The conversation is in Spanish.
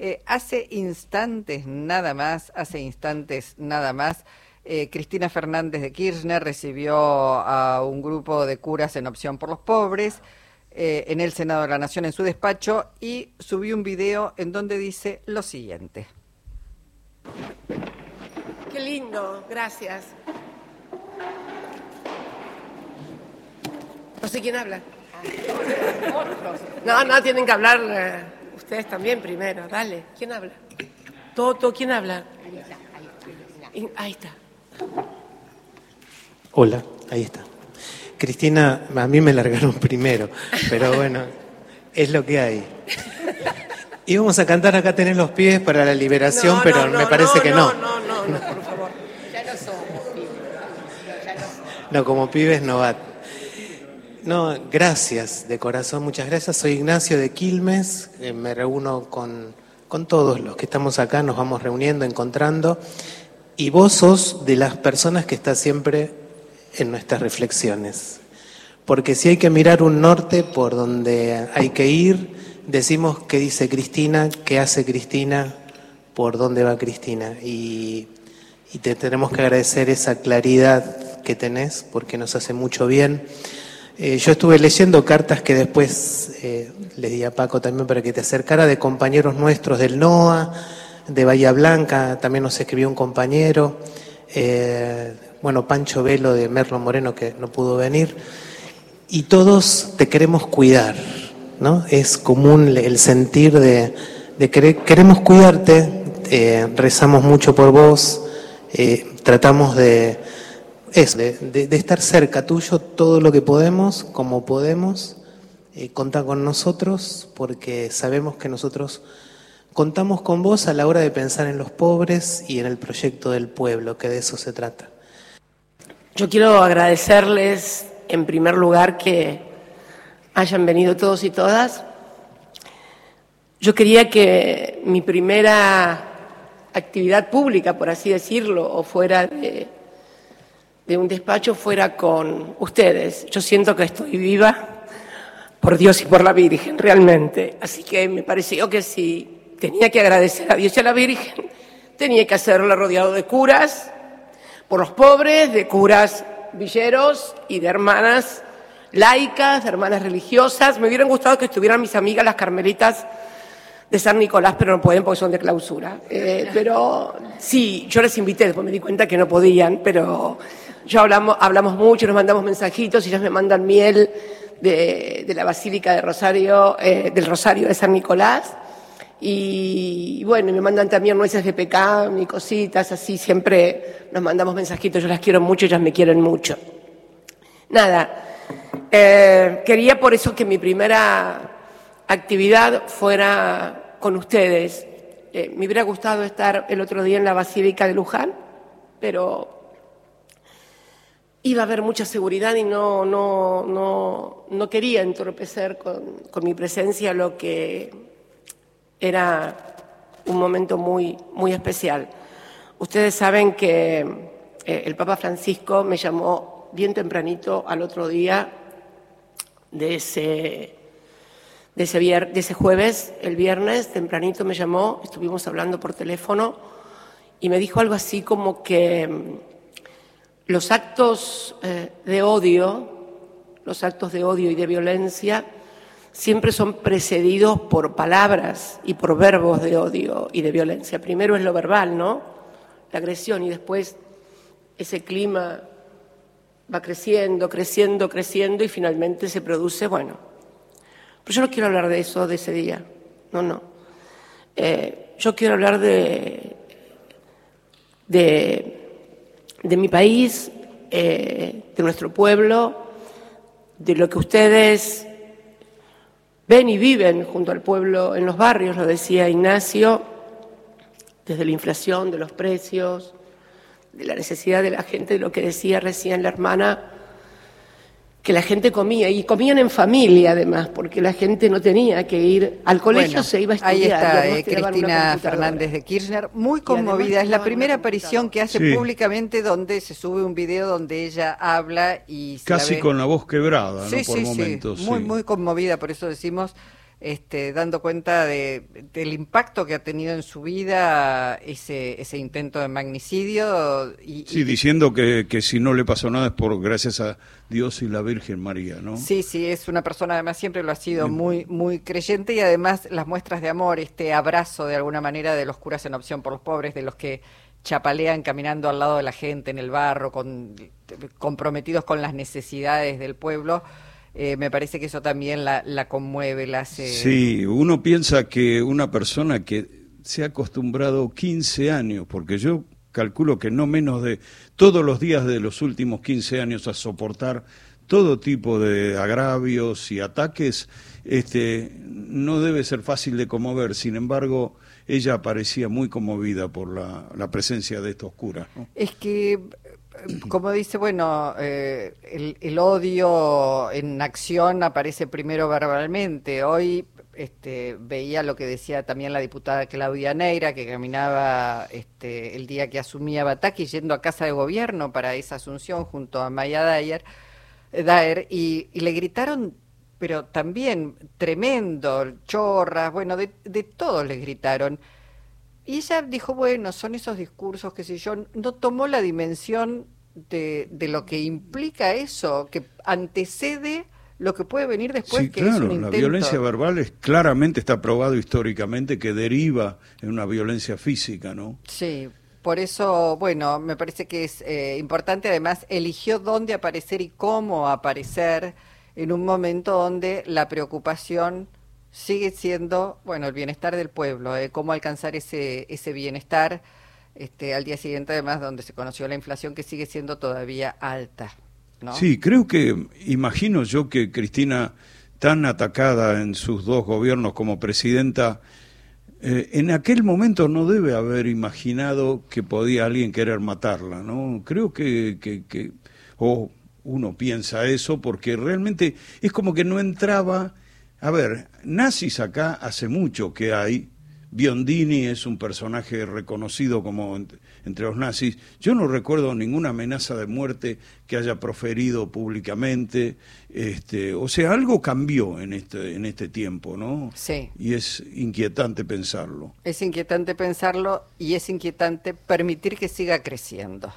Eh, hace instantes nada más, hace instantes nada más, eh, Cristina Fernández de Kirchner recibió a un grupo de curas en opción por los pobres eh, en el Senado de la Nación en su despacho y subió un video en donde dice lo siguiente. Qué lindo, gracias. No sé quién habla. No, no, tienen que hablar. Ustedes también primero, dale. ¿Quién habla? Toto, ¿quién habla? Ahí está. Hola, ahí está. Cristina, a mí me largaron primero, pero bueno, es lo que hay. Íbamos a cantar acá tenés los pies para la liberación, pero me parece que no. No, no, no, por favor. Ya no somos pibes. No, como pibes no va. No, gracias de corazón, muchas gracias. Soy Ignacio de Quilmes, eh, me reúno con, con todos los que estamos acá, nos vamos reuniendo, encontrando, y vos sos de las personas que está siempre en nuestras reflexiones. Porque si hay que mirar un norte por donde hay que ir, decimos qué dice Cristina, qué hace Cristina, por dónde va Cristina. Y, y te tenemos que agradecer esa claridad que tenés, porque nos hace mucho bien. Eh, yo estuve leyendo cartas que después eh, le di a Paco también para que te acercara de compañeros nuestros del NOA, de Bahía Blanca, también nos escribió un compañero, eh, bueno, Pancho Velo de Merlo Moreno que no pudo venir, y todos te queremos cuidar, ¿no? Es común el sentir de, de queremos cuidarte, rezamos mucho por vos, tratamos de es de, estar cerca tuyo todo lo que podemos, como podemos. Eh, con nosotros porque sabemos que nosotros contamos con vos a la hora de pensar en los pobres y en el proyecto del pueblo, que de eso se trata. Yo quiero agradecerles en primer lugar que hayan venido todos y todas. Yo quería que mi primera actividad pública, por así decirlo, o fuera de de un despacho fuera con ustedes. Yo siento que estoy viva por Dios y por la Virgen, realmente. Así que me pareció que si tenía que agradecer a Dios y a la Virgen, tenía que hacerlo rodeado de curas, por los pobres, de curas villeros y de hermanas laicas, de hermanas religiosas. Me hubieran gustado que estuvieran mis amigas las carmelitas de San Nicolás, pero no pueden porque son de clausura. Eh, pero sí, yo les invité, después me di cuenta que no podían, pero ya hablamos, hablamos mucho, nos mandamos mensajitos ellas me mandan miel de, la Basílica de Rosario, eh, del Rosario de San Nicolás. Y, bueno, me mandan también nueces de pecado y cositas, así siempre nos mandamos mensajitos, yo las quiero mucho, ellas me quieren mucho. Nada, eh, quería por eso que mi primera actividad fuera con ustedes. Eh, me hubiera gustado estar el otro día en la Basílica de Luján, pero iba a haber mucha seguridad y no, no, no, no quería entorpecer con, con, mi presencia lo que era un momento muy, muy especial. Ustedes saben que eh, el Papa Francisco me llamó bien tempranito al otro día de ese, de ese, de ese jueves, el viernes, tempranito me llamó, estuvimos hablando por teléfono y me dijo algo así como que los actos eh, de odio, los actos de odio y de violencia, siempre son precedidos por palabras y por verbos de odio y de violencia. Primero es lo verbal, ¿no? La agresión y después ese clima va creciendo, creciendo, creciendo y finalmente se produce, bueno. Pero yo no quiero hablar de eso, de ese día, no, no. Eh, yo quiero hablar de, de de mi país, eh, de nuestro pueblo, de lo que ustedes ven y viven junto al pueblo en los barrios, lo decía Ignacio, desde la inflación, de los precios, de la necesidad de la gente, de lo que decía recién la hermana, que la gente comía, y comían en familia además, porque la gente no tenía que ir al colegio, se iba a estudiar. Ahí está eh, Cristina Fernández de Kirchner, muy conmovida. Es la primera aparición que hace públicamente donde se sube un video donde ella habla y... Casi con la voz quebrada, ¿no? Por momentos. Muy, muy conmovida, por eso decimos este, dando cuenta de, del impacto que ha tenido en su vida ese, ese intento de magnicidio. Y, sí, diciendo que, que, si no le pasó nada es por gracias a Dios y la Virgen María, ¿no? Sí, sí, es una persona, además siempre lo ha sido muy, muy creyente y además las muestras de amor, este abrazo de alguna manera de los curas en opción por los pobres, de los que chapalean caminando al lado de la gente en el barro, con, comprometidos con las necesidades del pueblo eh, me parece que eso también la, conmueve, la hace... Sí, uno piensa que una persona que se ha acostumbrado 15 años, porque yo calculo que no menos de todos los días de los últimos 15 años a soportar todo tipo de agravios y ataques, este, no debe ser fácil de conmover. Sin embargo, ella parecía muy conmovida por la, la presencia de estos curas. Es que como dice, bueno, eh, el, odio en acción aparece primero verbalmente. Hoy este, veía lo que decía también la diputada Claudia Neira, que caminaba este, el día que asumía Bataki yendo a casa de gobierno para esa asunción junto a Maya Daer, Daer y, le gritaron, pero también tremendo, chorras, bueno, de, de todos les gritaron. Y ella dijo, bueno, son esos discursos que si yo no tomó la dimensión de, de, lo que implica eso, que antecede lo que puede venir después. Sí, claro, la violencia verbal es claramente está probado históricamente que deriva en una violencia física, ¿no? Sí, por eso, bueno, me parece que es eh, importante. Además, eligió dónde aparecer y cómo aparecer en un momento donde la preocupación sigue siendo, bueno, el bienestar del pueblo, eh, cómo alcanzar ese, ese bienestar este, al día siguiente, además, donde se conoció la inflación que sigue siendo todavía alta. ¿no? Sí, creo que, imagino yo que Cristina, tan atacada en sus dos gobiernos como presidenta, eh, en aquel momento no debe haber imaginado que podía alguien querer matarla, ¿no? Creo que, que, que o uno piensa eso porque realmente es como que no entraba a ver, nazis acá hace mucho que hay. Biondini es un personaje reconocido como entre los nazis. Yo no recuerdo ninguna amenaza de muerte que haya proferido públicamente. Este, o sea, algo cambió en este, en este tiempo, ¿no? Sí. Y es inquietante pensarlo. Es inquietante pensarlo y es inquietante permitir que siga creciendo.